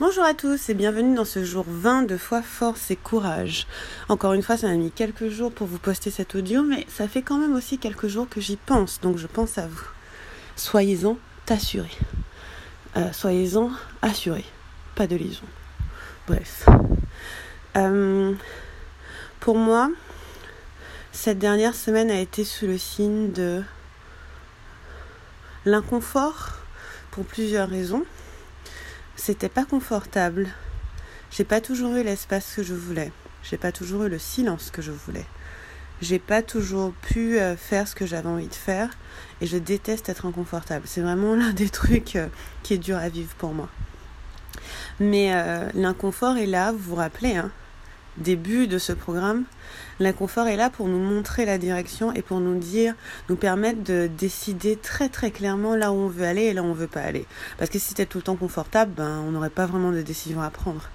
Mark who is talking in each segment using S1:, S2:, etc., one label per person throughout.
S1: Bonjour à tous et bienvenue dans ce jour 20 de foi, force et courage. Encore une fois, ça m'a mis quelques jours pour vous poster cet audio, mais ça fait quand même aussi quelques jours que j'y pense, donc je pense à vous. Soyez-en assurés. Euh, soyez-en assurés. Pas de liaison. Bref. Euh, pour moi, cette dernière semaine a été sous le signe de l'inconfort pour plusieurs raisons c'était pas confortable. J'ai pas toujours eu l'espace que je voulais. J'ai pas toujours eu le silence que je voulais. J'ai pas toujours pu euh, faire ce que j'avais envie de faire et je déteste être inconfortable. C'est vraiment l'un des trucs euh, qui est dur à vivre pour moi. Mais euh, l'inconfort est là, vous vous rappelez, hein, début de ce programme, l'inconfort est là pour nous montrer la direction et pour nous dire, nous permettre de décider très très clairement là où on veut aller et là où on veut pas aller. Parce que si c'était tout le temps confortable, ben, on n'aurait pas vraiment de décision à prendre.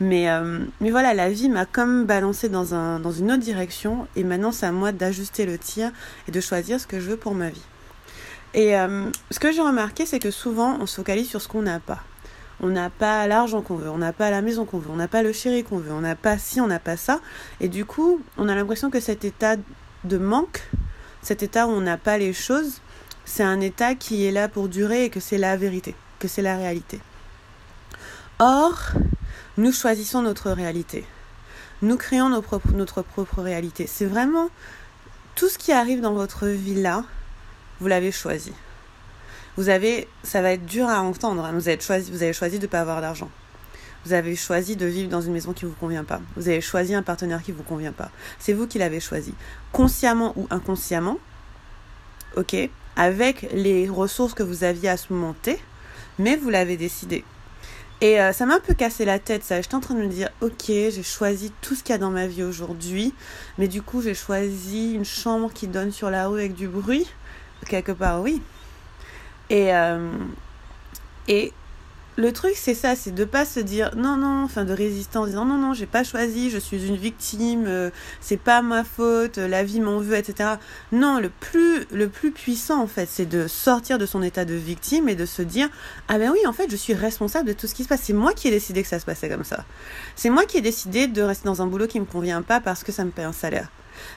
S1: Mais, euh, mais voilà, la vie m'a comme balancé dans, un, dans une autre direction et maintenant c'est à moi d'ajuster le tir et de choisir ce que je veux pour ma vie. Et euh, ce que j'ai remarqué, c'est que souvent on se focalise sur ce qu'on n'a pas on n'a pas l'argent qu'on veut, on n'a pas la maison qu'on veut, on n'a pas le chéri qu'on veut, on n'a pas ci, on n'a pas ça. Et du coup, on a l'impression que cet état de manque, cet état où on n'a pas les choses, c'est un état qui est là pour durer et que c'est la vérité, que c'est la réalité. Or, nous choisissons notre réalité. Nous créons notre propre, réalité. C'est vraiment tout ce qui arrive dans votre vie là, vous l'avez choisi vous avez, ça va être dur à entendre. Hein. Vous avez choisi, vous avez choisi de ne pas avoir d'argent. Vous avez choisi de vivre dans une maison qui ne vous convient pas. Vous avez choisi un partenaire qui ne vous convient pas. C'est vous qui l'avez choisi. Consciemment ou inconsciemment, ok, avec les ressources que vous aviez à ce moment T, mais vous l'avez décidé. Et euh, ça m'a un peu cassé la tête, ça. J'étais en train de me dire, ok, j'ai choisi tout ce qu'il y a dans ma vie aujourd'hui, mais du coup, j'ai choisi une chambre qui donne sur la rue avec du bruit. Quelque part, oui. Et, euh, et le truc, c'est ça, c'est de pas se dire non, non, enfin de résister en disant non, non, j'ai pas choisi, je suis une victime, euh, c'est pas ma faute, la vie m'en veut, etc. Non, le plus, le plus puissant en fait, c'est de sortir de son état de victime et de se dire ah ben oui, en fait, je suis responsable de tout ce qui se passe. C'est moi qui ai décidé que ça se passait comme ça. C'est moi qui ai décidé de rester dans un boulot qui me convient pas parce que ça me paie un salaire.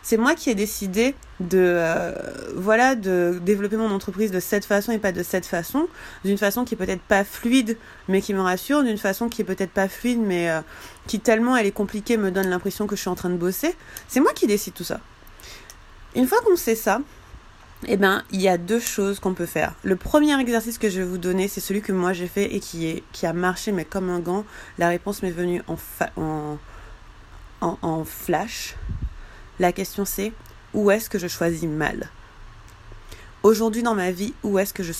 S1: C'est moi qui ai décidé de euh, voilà de développer mon entreprise de cette façon et pas de cette façon, d'une façon qui est peut-être pas fluide mais qui me rassure, d'une façon qui est peut-être pas fluide mais euh, qui tellement elle est compliquée me donne l'impression que je suis en train de bosser. C'est moi qui décide tout ça. Une fois qu'on sait ça, eh ben, il y a deux choses qu'on peut faire. Le premier exercice que je vais vous donner, c'est celui que moi j'ai fait et qui, est, qui a marché, mais comme un gant. La réponse m'est venue en, en, en, en flash. La question c'est où est-ce que je choisis mal? Aujourd'hui dans ma vie, où est-ce que je,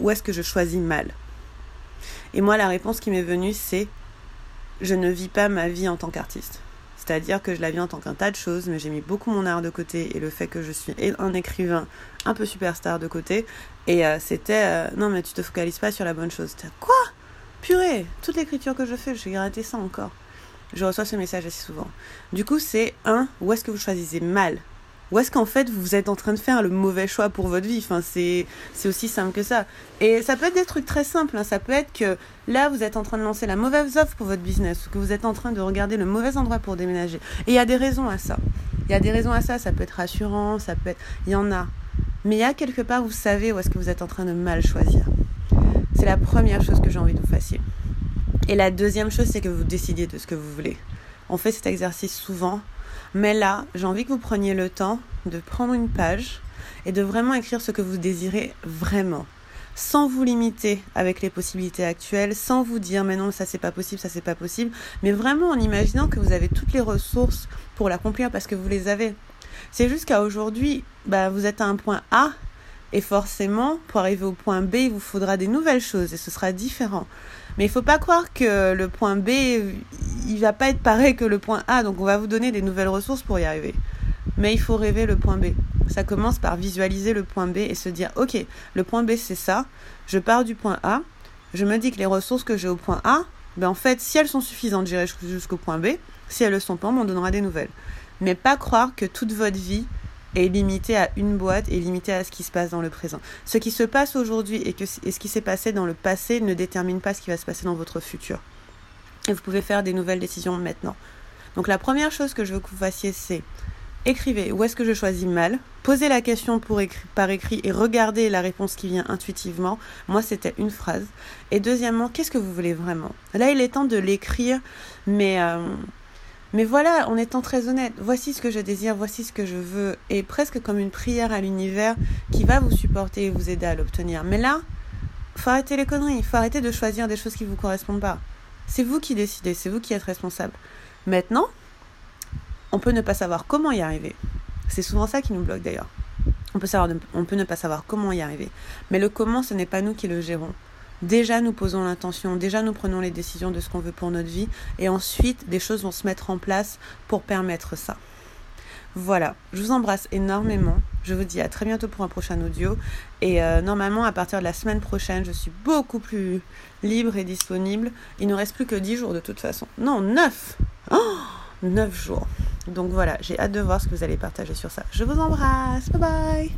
S1: où choisis mal? Et moi, la réponse qui m'est venue, c'est je ne vis pas ma vie en tant qu'artiste. C'est-à-dire que je la vis en tant qu'un tas de choses, mais j'ai mis beaucoup mon art de côté et le fait que je suis un écrivain un peu superstar de côté. Et euh, c'était euh, non, mais tu te focalises pas sur la bonne chose. Quoi? Purée Toute l'écriture que je fais, vais gratter ça encore. Je reçois ce message assez souvent. Du coup, c'est un, où est-ce que vous choisissez mal? Où est-ce qu'en fait vous êtes en train de faire le mauvais choix pour votre vie? Enfin, c'est, c'est aussi simple que ça. Et ça peut être des trucs très simples. Hein. Ça peut être que là, vous êtes en train de lancer la mauvaise offre pour votre business, ou que vous êtes en train de regarder le mauvais endroit pour déménager. Et il y a des raisons à ça. Il y a des raisons à ça. Ça peut être rassurant, ça peut être. Il y en a. Mais il y a quelque part, vous savez où est-ce que vous êtes en train de mal choisir. C'est la première chose que j'ai envie de vous fassiez. Et la deuxième chose, c'est que vous décidiez de ce que vous voulez. On fait cet exercice souvent, mais là, j'ai envie que vous preniez le temps de prendre une page et de vraiment écrire ce que vous désirez vraiment. Sans vous limiter avec les possibilités actuelles, sans vous dire mais non, ça c'est pas possible, ça c'est pas possible, mais vraiment en imaginant que vous avez toutes les ressources pour l'accomplir parce que vous les avez. C'est juste qu'à aujourd'hui, bah, vous êtes à un point A et forcément, pour arriver au point B, il vous faudra des nouvelles choses et ce sera différent. Mais il faut pas croire que le point B, il va pas être pareil que le point A. Donc on va vous donner des nouvelles ressources pour y arriver. Mais il faut rêver le point B. Ça commence par visualiser le point B et se dire, ok, le point B c'est ça. Je pars du point A. Je me dis que les ressources que j'ai au point A, ben en fait, si elles sont suffisantes, j'irai jusqu'au point B. Si elles le sont pas, on m'en donnera des nouvelles. Mais pas croire que toute votre vie est limité à une boîte et limité à ce qui se passe dans le présent. Ce qui se passe aujourd'hui et, ce qui s'est passé dans le passé ne détermine pas ce qui va se passer dans votre futur. Et vous pouvez faire des nouvelles décisions maintenant. Donc la première chose que je veux que vous fassiez, c'est écrivez où est-ce que je choisis mal, posez la question par écrit et regardez la réponse qui vient intuitivement. Moi, c'était une phrase. Et deuxièmement, qu'est-ce que vous voulez vraiment? Là, il est temps de l'écrire, mais, euh, mais voilà, en étant très honnête, voici ce que je désire, voici ce que je veux, et presque comme une prière à l'univers qui va vous supporter et vous aider à l'obtenir. Mais là, faut arrêter les conneries, il faut arrêter de choisir des choses qui ne vous correspondent pas. C'est vous qui décidez, c'est vous qui êtes responsable. Maintenant, on peut ne pas savoir comment y arriver. C'est souvent ça qui nous bloque d'ailleurs. On peut, savoir, on peut ne pas savoir comment y arriver. Mais le comment, ce n'est pas nous qui le gérons. Déjà, nous posons l'intention, déjà, nous prenons les décisions de ce qu'on veut pour notre vie, et ensuite, des choses vont se mettre en place pour permettre ça. Voilà, je vous embrasse énormément. Je vous dis à très bientôt pour un prochain audio. Et euh, normalement, à partir de la semaine prochaine, je suis beaucoup plus libre et disponible. Il ne reste plus que 10 jours de toute façon. Non, 9 oh 9 jours. Donc voilà, j'ai hâte de voir ce que vous allez partager sur ça. Je vous embrasse. Bye bye